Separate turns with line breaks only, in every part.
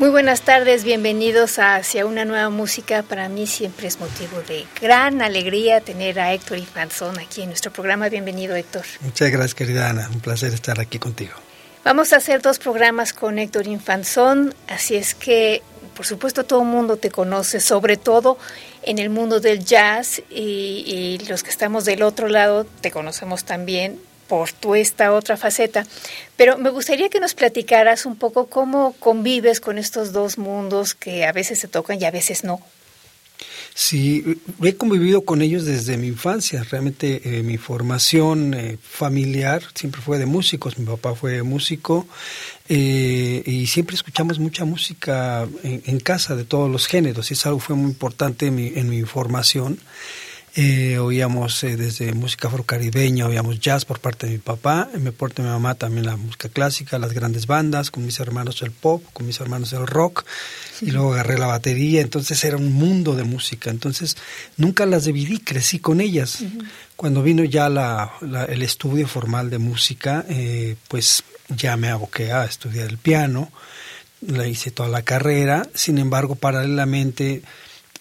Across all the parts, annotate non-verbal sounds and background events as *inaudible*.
Muy buenas tardes, bienvenidos a Hacia una nueva música. Para mí siempre es motivo de gran alegría tener a Héctor Infanzón aquí en nuestro programa. Bienvenido, Héctor.
Muchas gracias, querida Ana. Un placer estar aquí contigo.
Vamos a hacer dos programas con Héctor Infanzón, así es que, por supuesto, todo el mundo te conoce, sobre todo en el mundo del jazz y, y los que estamos del otro lado te conocemos también por tu esta otra faceta. Pero me gustaría que nos platicaras un poco cómo convives con estos dos mundos que a veces se tocan y a veces no.
Sí, he convivido con ellos desde mi infancia. Realmente eh, mi formación eh, familiar siempre fue de músicos. Mi papá fue músico eh, y siempre escuchamos mucha música en, casa de todos los géneros. Y es algo fue muy importante en mi, en mi formación. Eh, oíamos eh, desde música afrocaribeña, oíamos jazz por parte de mi papá, me parte mi mamá también la música clásica, las grandes bandas, con mis hermanos el pop, con mis hermanos el rock, y luego agarré la batería, entonces era un mundo de música, entonces nunca las dividí, crecí con ellas. Cuando vino ya la, el estudio formal de música, eh, pues ya me aboqué a estudiar el piano, la hice toda la carrera, sin embargo, paralelamente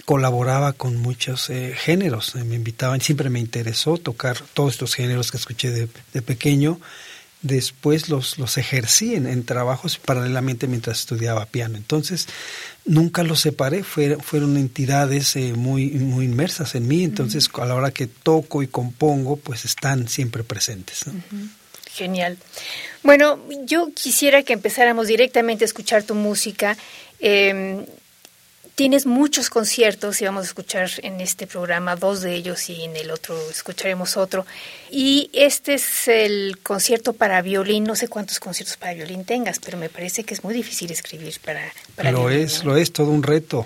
colaboraba con muchos eh, géneros, me invitaban, siempre me interesó tocar todos estos géneros que escuché de, pequeño. Después los, los ejercí en, trabajos paralelamente mientras estudiaba piano. Entonces, nunca los separé, fueron, fueron entidades eh, muy, muy inmersas en mí. Entonces, a la hora que toco y compongo, pues están siempre presentes.
Genial. Bueno, yo quisiera que empezáramos directamente a escuchar tu música. Eh, Tienes muchos conciertos y vamos a escuchar en este programa dos de ellos y en el otro escucharemos otro. Y este es el concierto para violín. No sé cuántos conciertos para violín tengas, pero me parece que es muy difícil escribir para, para
lo es, lo es todo un reto.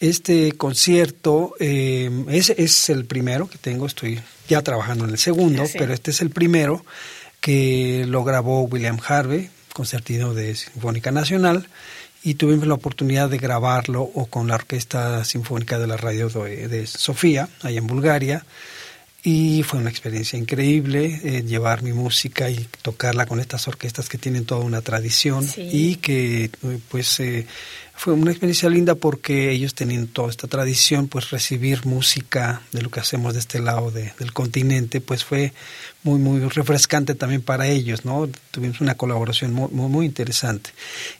Este concierto eh, es, es el primero que tengo. Estoy ya trabajando en el segundo, pero este es el primero que lo grabó William Harvey, concertino de Sinfónica Nacional y tuvimos la oportunidad de grabarlo o con la Orquesta Sinfónica de la Radio de, Sofía, allá en Bulgaria, y fue una experiencia increíble eh, llevar mi música y tocarla con estas orquestas que tienen toda una tradición y que pues eh, fue una experiencia linda porque ellos tenían toda esta tradición, pues recibir música de lo que hacemos de este lado del continente, pues fue muy, muy refrescante también para ellos, ¿no? Tuvimos una colaboración muy, muy, interesante.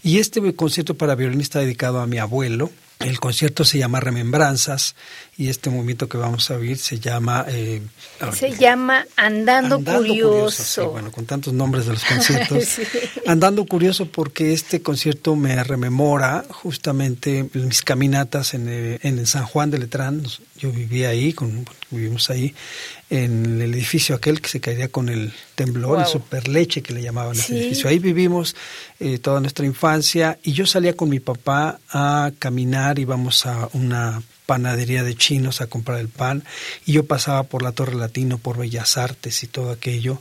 Y este concierto para violín está dedicado a mi abuelo, el concierto se llama Remembranzas y este movimiento que vamos a oír se llama...
Eh, se llama Andando, Curioso.
bueno, con tantos nombres de los *laughs* conciertos. Andando Curioso porque este concierto me rememora justamente mis caminatas en, eh, en San Juan de Letrán. Yo vivía ahí, con, vivimos ahí, en el edificio aquel que se caería con el temblor, el superleche que le llamaban ese edificio. Ahí vivimos eh, toda nuestra infancia y yo salía con mi papá a caminar, íbamos a una panadería de chinos a comprar el pan y yo pasaba por la Torre Latino, por Bellas Artes y todo aquello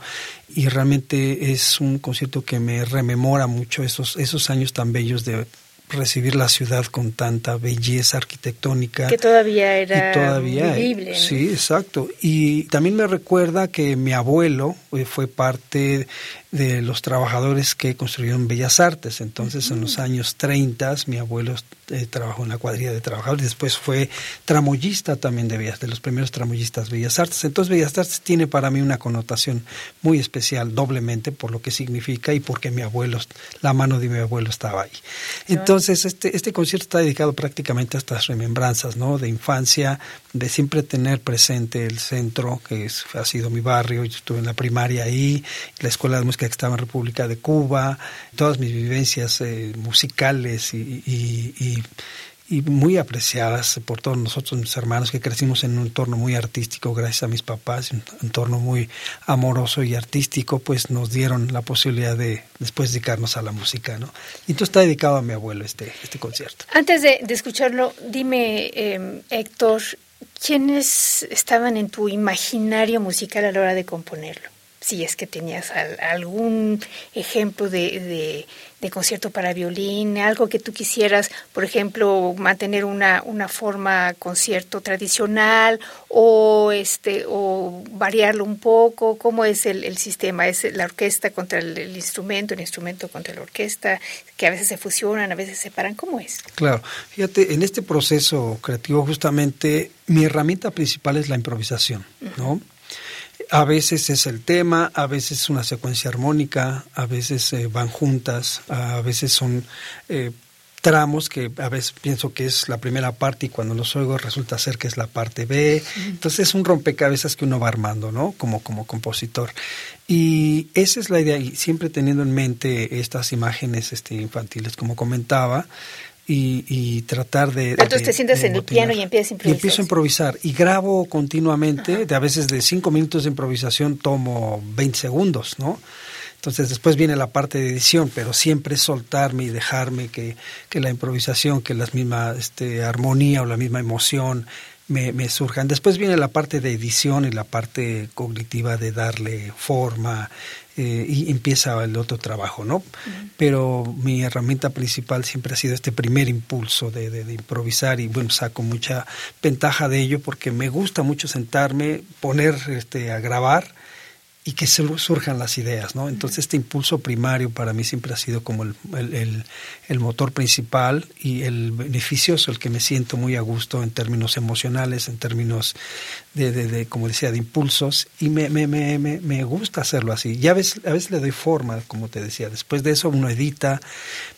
y realmente es un concierto que me rememora mucho esos, esos años tan bellos de recibir la ciudad con tanta belleza arquitectónica.
Que todavía era todavía, vivible.
Sí, exacto. Y también me recuerda que mi abuelo eh, fue parte de los trabajadores que construyeron Bellas Artes. Entonces, en los años 30, mi abuelo eh, trabajó en la cuadrilla de trabajadores, después fue tramoyista también de Bellas, de los primeros tramoyistas de Bellas Artes. Entonces, Bellas Artes tiene para mí una connotación muy especial, doblemente por lo que significa y porque mi abuelo, la mano de mi abuelo estaba ahí. Entonces, este, este concierto está dedicado prácticamente a estas remembranzas, ¿no? De infancia, de siempre tener presente el centro, que es, ha sido mi barrio, yo estuve en la primaria ahí, la escuela de música que estaba en República de Cuba, todas mis vivencias eh, musicales y, muy apreciadas por todos nosotros, mis hermanos, que crecimos en un entorno muy artístico, gracias a mis papás, un entorno muy amoroso y artístico, pues nos dieron la posibilidad de después dedicarnos a la música, ¿no? Y entonces está dedicado a mi abuelo este, este concierto.
Antes de, escucharlo, dime, em, Héctor, ¿quiénes estaban en tu imaginario musical a la hora de componerlo? Si es que tenías algún ejemplo de, de, concierto para violín, algo que tú quisieras, por ejemplo, mantener una, una forma concierto tradicional o este o variarlo un poco, ¿cómo es el, el sistema? ¿Es la orquesta contra el, el, instrumento, el instrumento contra la orquesta, que a veces se fusionan, a veces se separan? ¿Cómo es?
Claro, fíjate, en este proceso creativo justamente mi herramienta principal es la improvisación, ¿no? A veces es el tema, a veces es una secuencia armónica, a veces eh, van juntas, a veces son eh, tramos que a veces pienso que es la primera parte y cuando los oigo resulta ser que es la parte B. Entonces es un rompecabezas que uno va armando, ¿no? Como, como compositor. Y esa es la idea, y siempre teniendo en mente estas imágenes este, infantiles, como comentaba, y, tratar de...
Entonces te sientas en el piano y empiezas a improvisar.
Y empiezo a improvisar y grabo continuamente, de a veces de cinco minutos de improvisación tomo 20 segundos, ¿no? Entonces después viene la parte de edición, pero siempre soltarme y dejarme que, que la improvisación, que la misma este, armonía o la misma emoción me, me, surjan. Después viene la parte de edición y la parte cognitiva de darle forma, eh, y empieza el otro trabajo, ¿no? Pero mi herramienta principal siempre ha sido este primer impulso de, de, improvisar y bueno, saco mucha ventaja de ello porque me gusta mucho sentarme, poner este, a grabar y que surjan las ideas, ¿no? Entonces este impulso primario para mí siempre ha sido como el, el, el, motor principal y el beneficioso, el que me siento muy a gusto en términos emocionales, en términos de, de, de como decía, de impulsos y me, me, me, me, gusta hacerlo así. Y a veces, a veces le doy forma, como te decía, después de eso uno edita,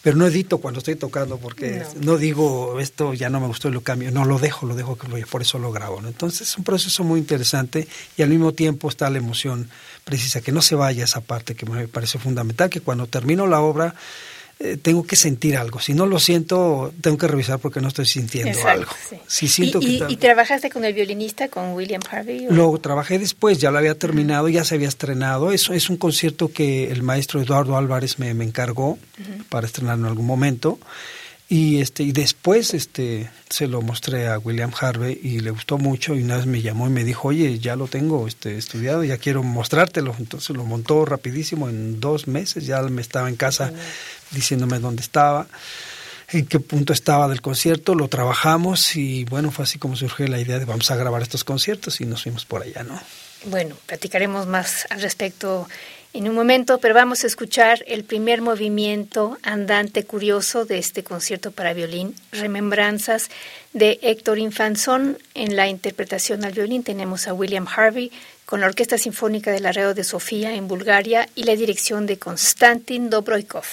pero no edito cuando estoy tocando porque no, digo esto ya no me gustó y lo cambio, no, lo dejo, lo dejo, por eso lo grabo, ¿no? Entonces es un proceso muy interesante y al mismo tiempo está la emoción precisa, que no se vaya esa parte que me parece fundamental, que cuando termino la obra eh, tengo que sentir algo. Si no lo siento, tengo que revisar porque no estoy sintiendo algo. Si siento
¿Y, y, trabajaste con el violinista, con William Harvey?
Lo trabajé después, ya lo había terminado, ya se había estrenado. Eso es un concierto que el maestro Eduardo Álvarez me, encargó para estrenar en algún momento. Y este y después este se lo mostré a William Harvey y le gustó mucho y una vez me llamó y me dijo, "Oye, ya lo tengo este estudiado, ya quiero mostrártelo." Entonces lo montó rapidísimo en dos meses, ya me estaba en casa diciéndome dónde estaba, en qué punto estaba del concierto, lo trabajamos y bueno, fue así como surgió la idea de vamos a grabar estos conciertos y nos fuimos por allá, ¿no?
Bueno, platicaremos más al respecto en un momento, pero vamos a escuchar el primer movimiento andante curioso de este concierto para violín, Remembranzas de Héctor Infanzón. En la interpretación al violín tenemos a William Harvey con la Orquesta Sinfónica del Arreo de Sofía en Bulgaria y la dirección de Konstantin Dobroikov.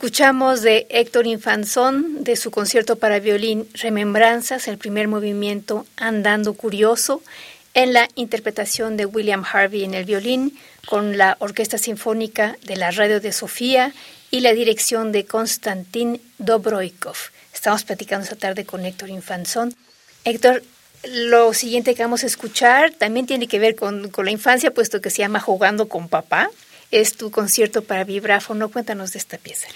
Escuchamos de Héctor Infanzón, de su concierto para violín Remembranzas, el primer movimiento Andando Curioso, en la interpretación de William Harvey en el violín, con la Orquesta Sinfónica de la Radio de Sofía y la dirección de Konstantin Dobroikov. Estamos platicando esta tarde con Héctor Infanzón. Héctor, lo siguiente que vamos a escuchar también tiene que ver con, con la infancia, puesto que se llama Jugando con Papá es tu concierto para vibráfono. Cuéntanos de esta pieza.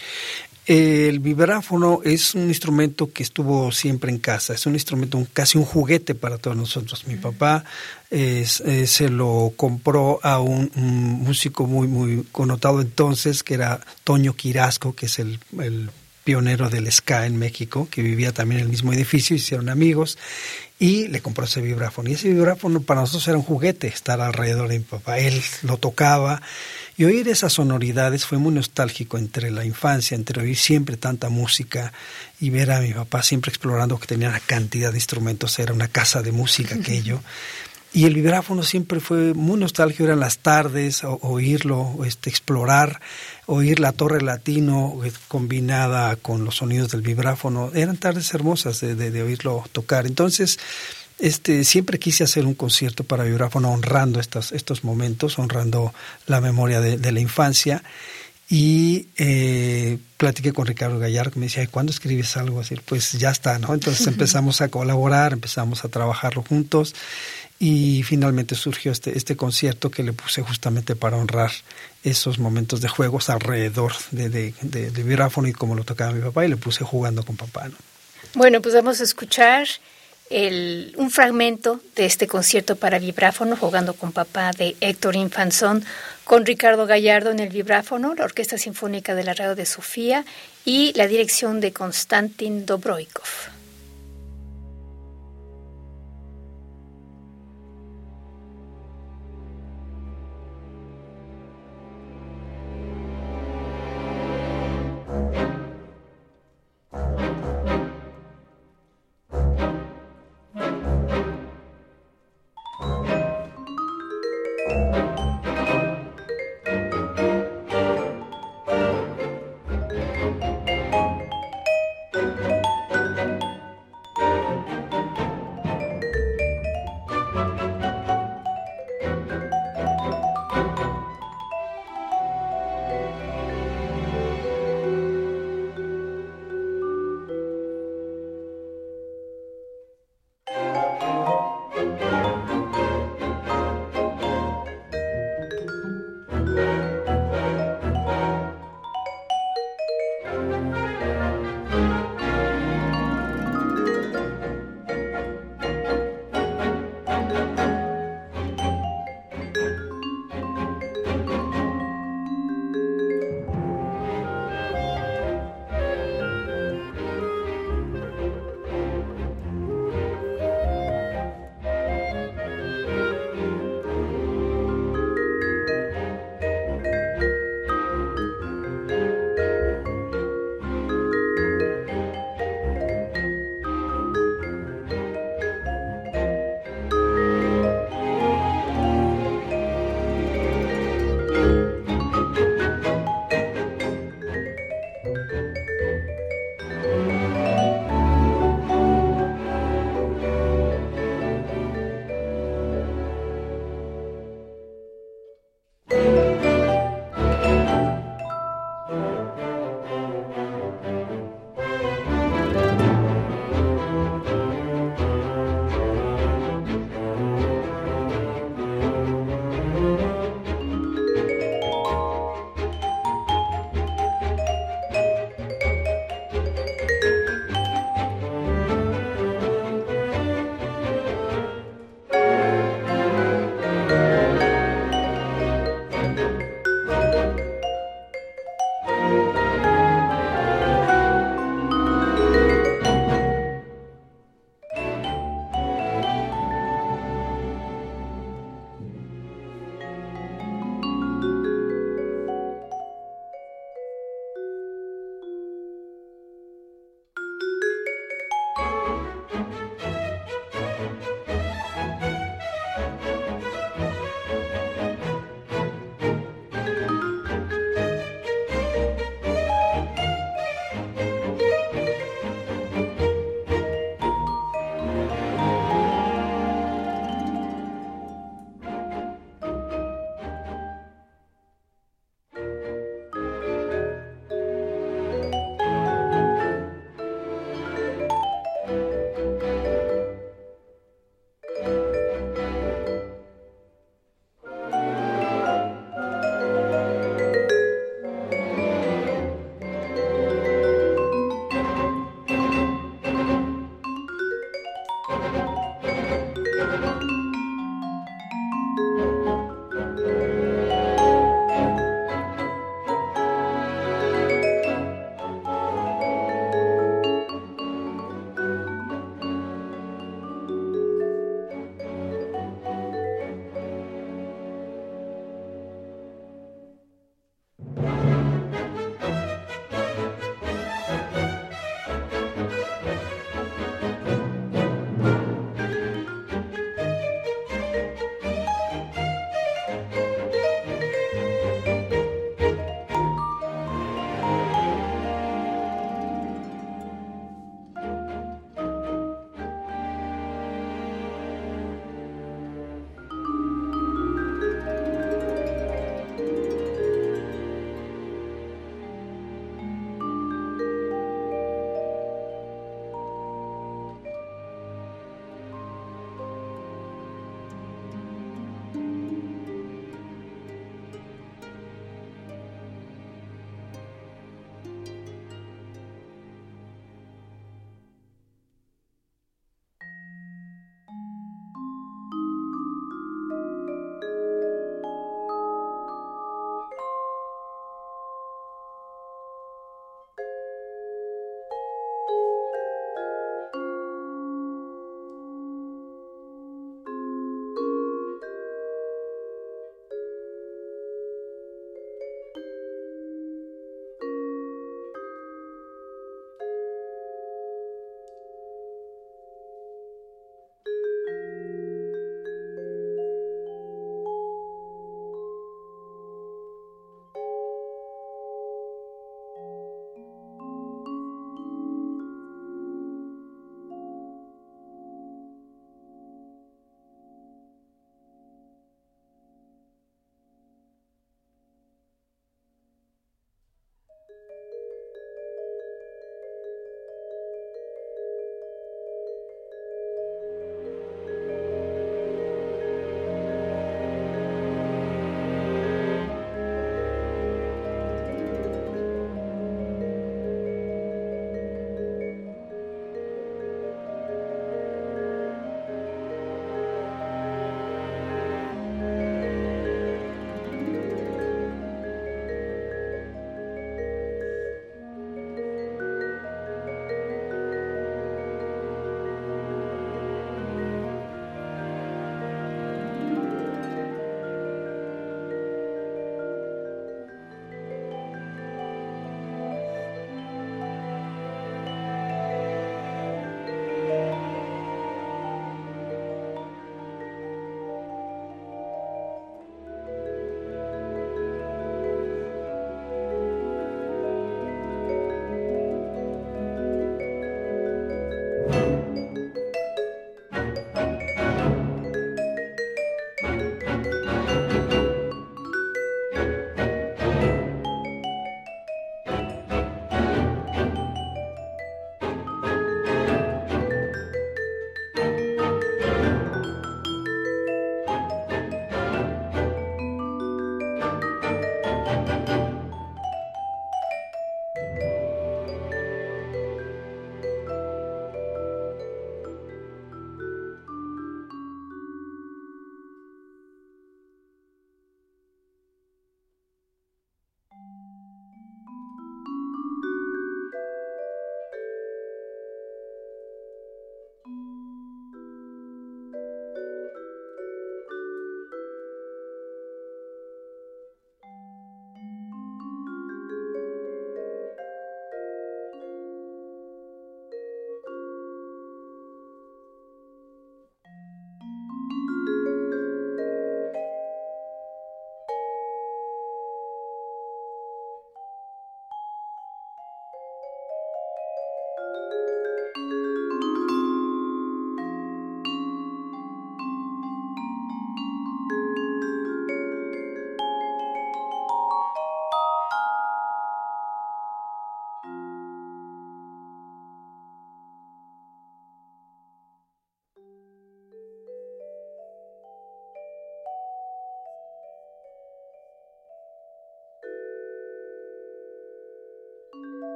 El vibráfono es un instrumento que estuvo siempre en casa, es un instrumento casi un juguete para todos nosotros. Mi papá eh, se lo compró a un, músico muy muy connotado entonces, que era Toño Quirasco, que es el, el pionero del ska en México, que vivía también en el mismo edificio, hicieron amigos y le compró ese vibráfono. Y ese vibráfono para nosotros era un juguete, estar alrededor de mi papá. Él lo tocaba y oír esas sonoridades fue muy nostálgico entre la infancia, entre oír siempre tanta música y ver a mi papá siempre explorando que tenía una cantidad de instrumentos, era una casa de música *laughs* aquello. Y el vibráfono siempre fue muy nostálgico, eran las tardes, oírlo, este, explorar, oír la torre latino eh, combinada con los sonidos del vibráfono. Eran tardes hermosas de, de, oírlo tocar. Entonces, este, siempre quise hacer un concierto para vibráfono honrando estos, estos momentos, honrando la memoria de, de la infancia. Y eh, platiqué con Ricardo Gallardo, que me decía, ¿cuándo escribes algo así? Pues ya está, ¿no? Entonces *laughs* empezamos a colaborar, empezamos a trabajarlo juntos y finalmente surgió este, este concierto que le puse justamente para honrar esos momentos de juegos alrededor de, de, de, de vibráfono y como lo tocaba mi papá y le puse jugando con papá. ¿no?
Bueno, pues vamos a escuchar el, un fragmento de este concierto para vibráfono jugando con papá de Héctor Infanzón con Ricardo Gallardo en el vibráfono, la Orquesta Sinfónica de la Radio de Sofía y la dirección de Konstantin Dobroikov.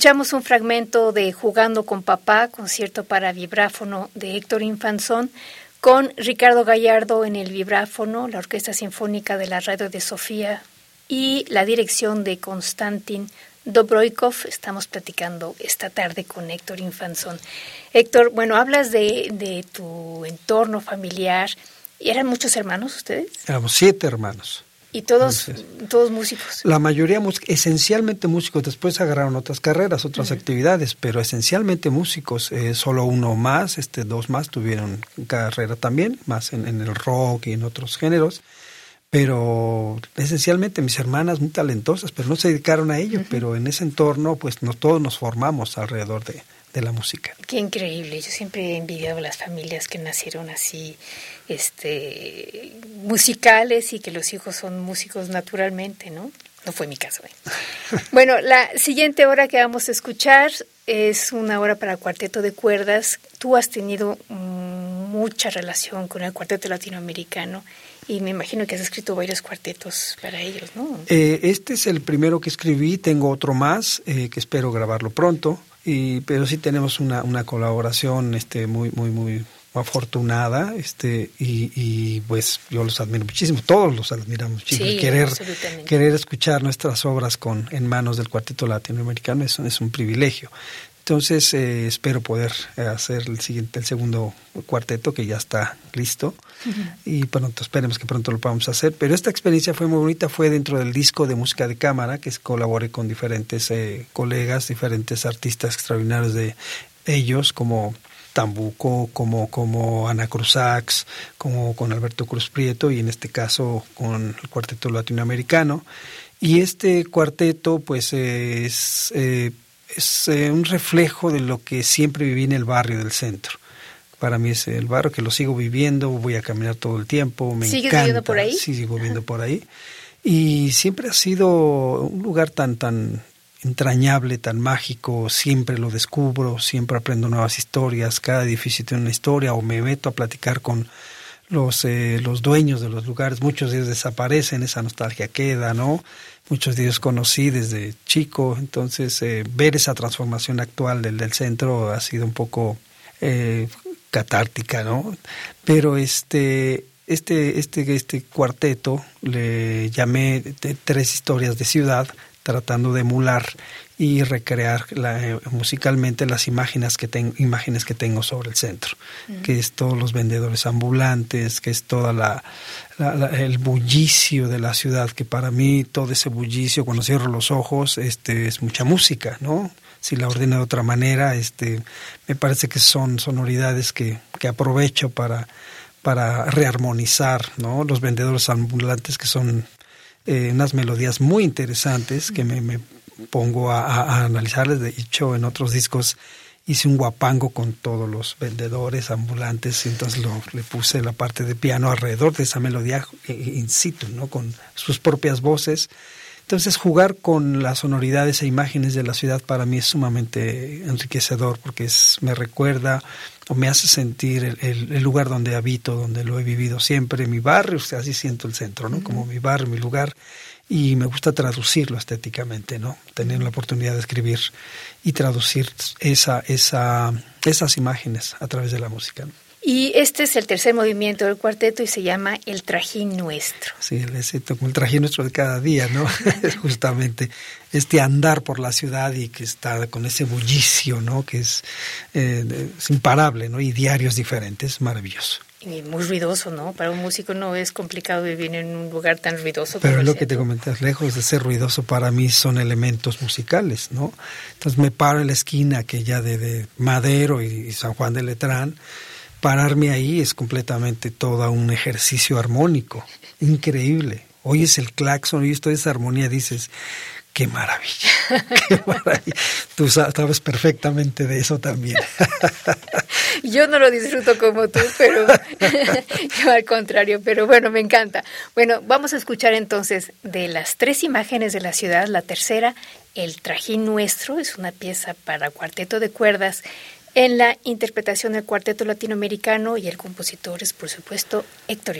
Escuchamos un fragmento de Jugando con Papá, concierto para vibráfono de Héctor Infanzón, con Ricardo Gallardo en el vibráfono, la Orquesta Sinfónica de la Radio de Sofía y la dirección de Konstantin Dobroikov. Estamos platicando esta tarde con Héctor Infanzón. Héctor, bueno, hablas de, de tu entorno familiar. ¿Y eran muchos hermanos ustedes?
Éramos siete hermanos.
Y todos, todos músicos.
La mayoría esencialmente músicos, después agarraron otras carreras, otras actividades, pero esencialmente músicos, eh, solo uno más, este, dos más tuvieron carrera también, más en, el rock y en otros géneros, pero esencialmente mis hermanas muy talentosas, pero no se dedicaron a ello, pero en ese entorno pues no, todos nos formamos alrededor de, de la música.
Qué increíble, yo siempre he envidiado las familias que nacieron así este, musicales y que los hijos son músicos naturalmente, ¿no? No fue mi caso. ¿eh? *laughs* Bueno, la siguiente hora que vamos a escuchar es una hora para cuarteto de cuerdas. Tú has tenido mucha relación con el cuarteto latinoamericano y me imagino que has escrito varios cuartetos para ellos, ¿no?
Eh, este es el primero que escribí, tengo otro más eh, que espero grabarlo pronto, y, pero sí tenemos una, una colaboración este, muy, muy, muy afortunada este y, y, pues yo los admiro muchísimo todos los admiramos muchísimo querer querer escuchar nuestras obras con en manos del cuarteto latinoamericano es, es un privilegio entonces eh, espero poder eh, hacer el siguiente el segundo cuarteto que ya está listo. Y pronto esperemos que pronto lo podamos hacer. Pero esta experiencia fue muy bonita fue dentro del disco de música de cámara que colaboré con diferentes eh, colegas diferentes artistas extraordinarios de ellos como Tambuco, como, como Ana Cruzax, como con Alberto Cruz Prieto y en este caso con el cuarteto latinoamericano. Y este cuarteto pues es, eh, es eh, un reflejo de lo que siempre viví en el barrio del centro. Para mí es el barrio que lo sigo viviendo, voy a caminar todo el tiempo, me
¿Sigues
encanta.
viviendo por ahí?
Sí, sigo viviendo por ahí. Y siempre ha sido un lugar tan, tan, entrañable, tan mágico, siempre lo descubro, siempre aprendo nuevas historias, cada edificio tiene una historia o me meto a platicar con los, eh, los dueños de los lugares, muchos de ellos desaparecen, esa nostalgia queda, ¿no? Muchos de ellos conocí desde chico, entonces eh, ver esa transformación actual del, del centro ha sido un poco eh, catártica, ¿no? Pero este, este, este, este cuarteto le llamé tres historias de ciudad, tratando de emular y recrear eh, musicalmente las imágenes que, tengo imágenes que tengo sobre el centro, que es todos los vendedores ambulantes, que es toda la, el bullicio de la ciudad, que para mí todo ese bullicio, cuando cierro los ojos, este, es mucha música, ¿no? Si la ordeno de otra manera, este, me parece que son sonoridades que, que aprovecho para, para rearmonizar, ¿no? Los vendedores ambulantes que son eh, unas melodías muy interesantes que me, pongo a, analizarles. De hecho, en otros discos hice un guapango con todos los vendedores ambulantes y entonces lo, le puse la parte de piano alrededor de esa melodía eh, in situ, ¿no? con sus propias voces. Entonces jugar con las sonoridades e imágenes de la ciudad para mí es sumamente enriquecedor porque es, me recuerda o me hace sentir el, lugar donde habito, donde lo he vivido siempre, mi barrio, o sea, así siento el centro, ¿no? Como mi barrio, mi lugar, y me gusta traducirlo estéticamente, ¿no? Tener la oportunidad de escribir y traducir esa, esa, esas imágenes a través de la música.
Y este es el tercer movimiento del cuarteto y se llama El Trajín Nuestro.
Sí, el, Trajín Nuestro de cada día, ¿no? es *laughs* *laughs* justamente este andar por la ciudad y que está con ese bullicio, ¿no? Que es, eh, imparable, ¿no? Y diarios diferentes, maravilloso.
Y muy ruidoso, ¿no? Para un músico no es complicado vivir en un lugar tan ruidoso.
Pero lo que te comentas, lejos de ser ruidoso, para mí son elementos musicales, ¿no? Entonces me paro en la esquina que ya de, Madero y San Juan de Letrán, pararme ahí es completamente todo un ejercicio armónico, increíble. Oyes el claxon, oyes toda esa armonía, dices, qué maravilla, qué maravilla. Tú sabes perfectamente de eso también. *laughs*
Yo no lo disfruto como tú, pero *laughs* yo al contrario, pero bueno, me encanta. Bueno, vamos a escuchar entonces de las tres imágenes de la ciudad, la tercera, El Trajín Nuestro, es una pieza para cuarteto de cuerdas en la interpretación del cuarteto latinoamericano y el compositor es, por supuesto, Héctor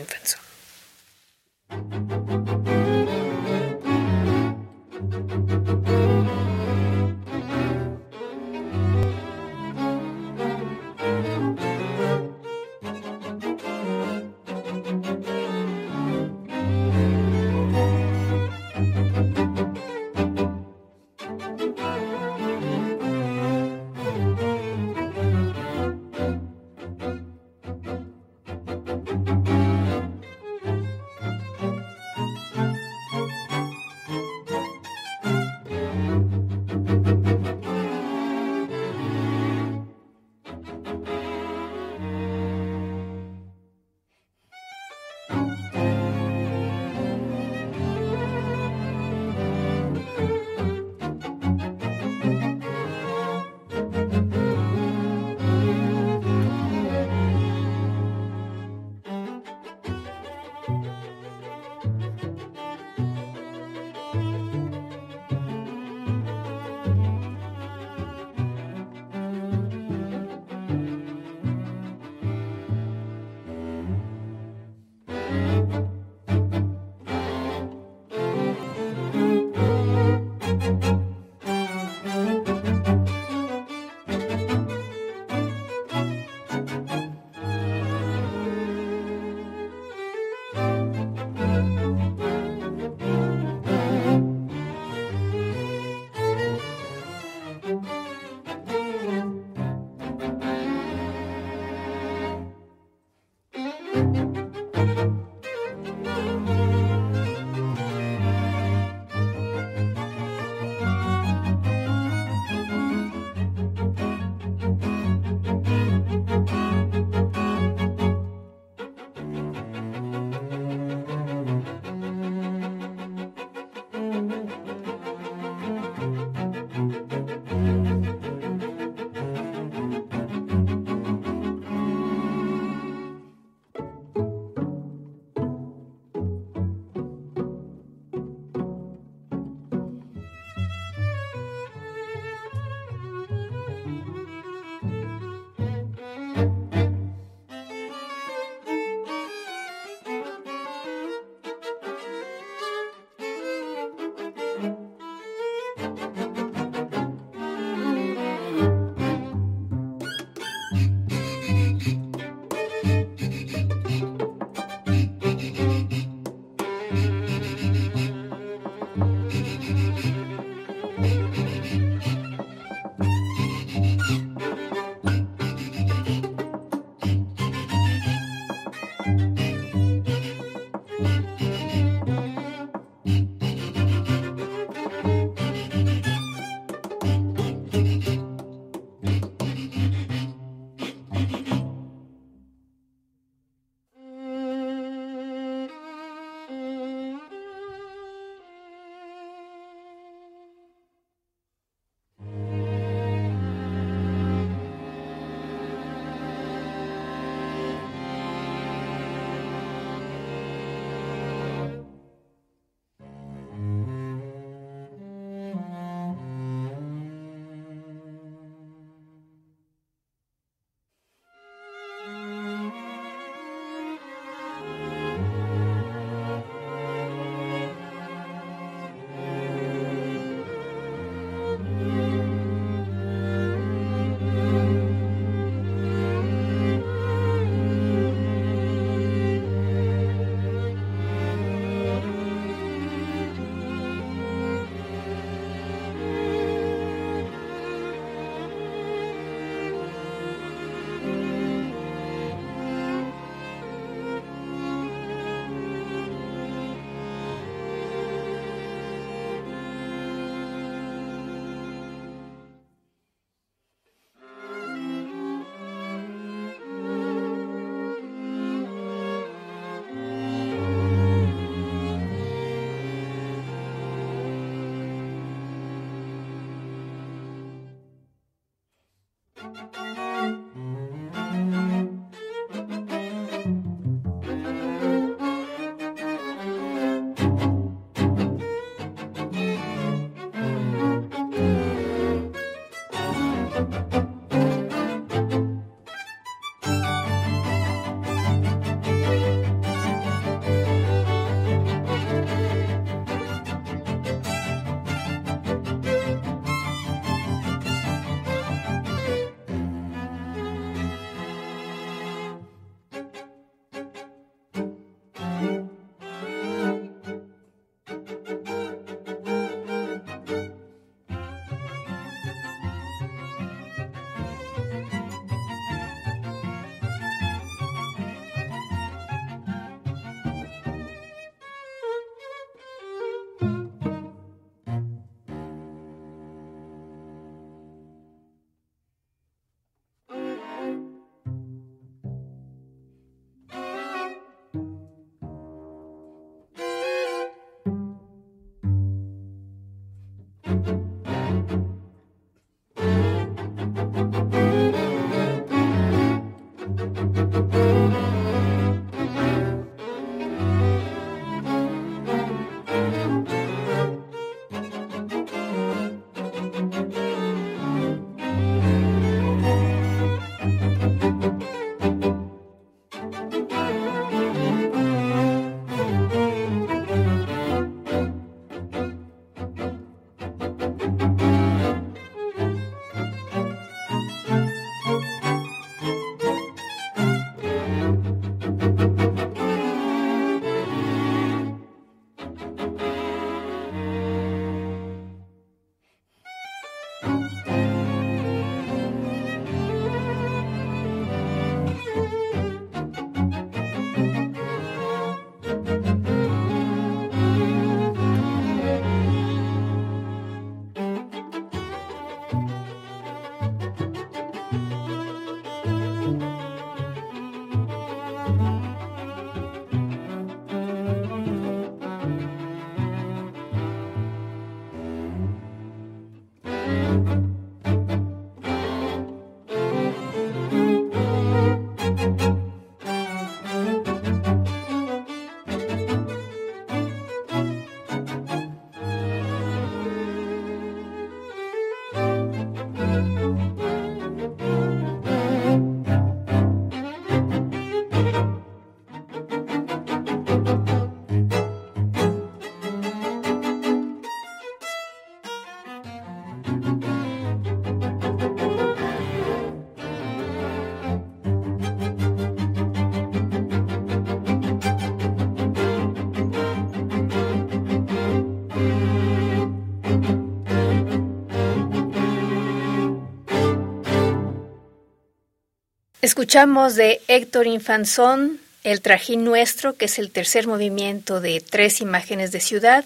Escuchamos de Héctor Infanzón El Trajín Nuestro, que es el tercer movimiento de tres imágenes de ciudad,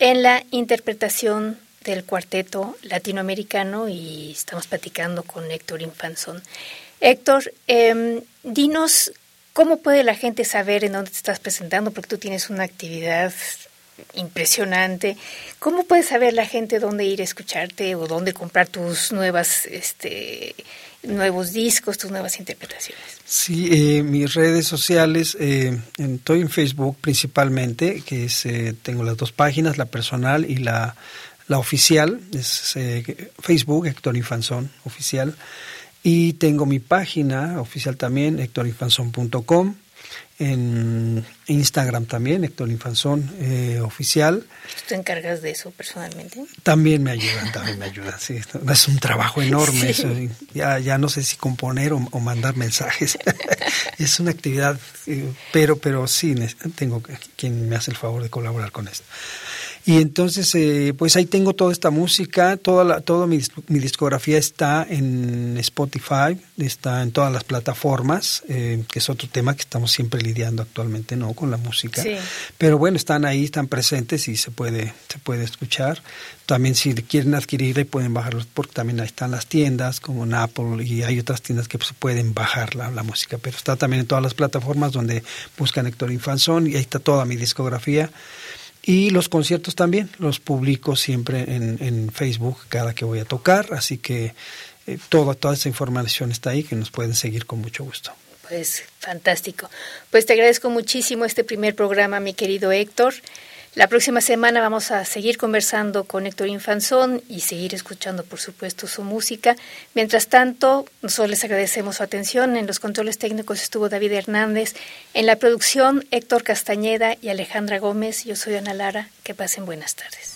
en la interpretación del cuarteto latinoamericano y estamos platicando con Héctor Infanzón. Héctor, eh, dinos cómo puede la gente saber en dónde te estás presentando, porque tú tienes una actividad impresionante. ¿Cómo puede saber la gente dónde ir a escucharte o dónde comprar tus nuevas, este, nuevos discos, tus nuevas interpretaciones?
Sí, eh, mis redes sociales, eh, estoy en Facebook principalmente, que eh, tengo las dos páginas, la personal y la, la oficial, es Facebook, Héctor Infanzón, oficial. Y tengo mi página oficial también, hectorinfanzón.com. En Instagram también, Héctor Infanzón eh, oficial.
¿Tú te encargas de eso personalmente?
También me ayudan, también me ayudan, sí. Es un trabajo enorme
Sí.
eso. Ya, ya no sé si componer o, o mandar mensajes. *laughs* es una actividad, eh, pero, pero sí, tengo quien me hace el favor de colaborar con esto. Y entonces, eh, pues ahí tengo toda esta música, toda la, toda mi, mi discografía está en Spotify, está en todas las plataformas, eh, que es otro tema que estamos siempre lidiando actualmente, ¿no? Con la música.
Sí.
Pero bueno, están ahí, están presentes y se puede, se puede escuchar. También si quieren adquirirla pueden bajarlos, porque también ahí están las tiendas como en Apple y hay otras tiendas que se pueden bajar la, la música. Pero está también en todas las plataformas donde buscan Héctor Infanzón y ahí está toda mi discografía. Y los conciertos también, los publico siempre en, en Facebook cada que voy a tocar, así que eh, toda, toda esa información está ahí que nos pueden seguir con mucho gusto.
Pues fantástico. Pues te agradezco muchísimo este primer programa, mi querido Héctor. La próxima semana vamos a seguir conversando con Héctor Infanzón y seguir escuchando, por supuesto, su música. Mientras tanto, nosotros les agradecemos su atención. En los controles técnicos estuvo David Hernández. En la producción, Héctor Castañeda y Alejandra Gómez. Yo soy Ana Lara. Que pasen buenas tardes.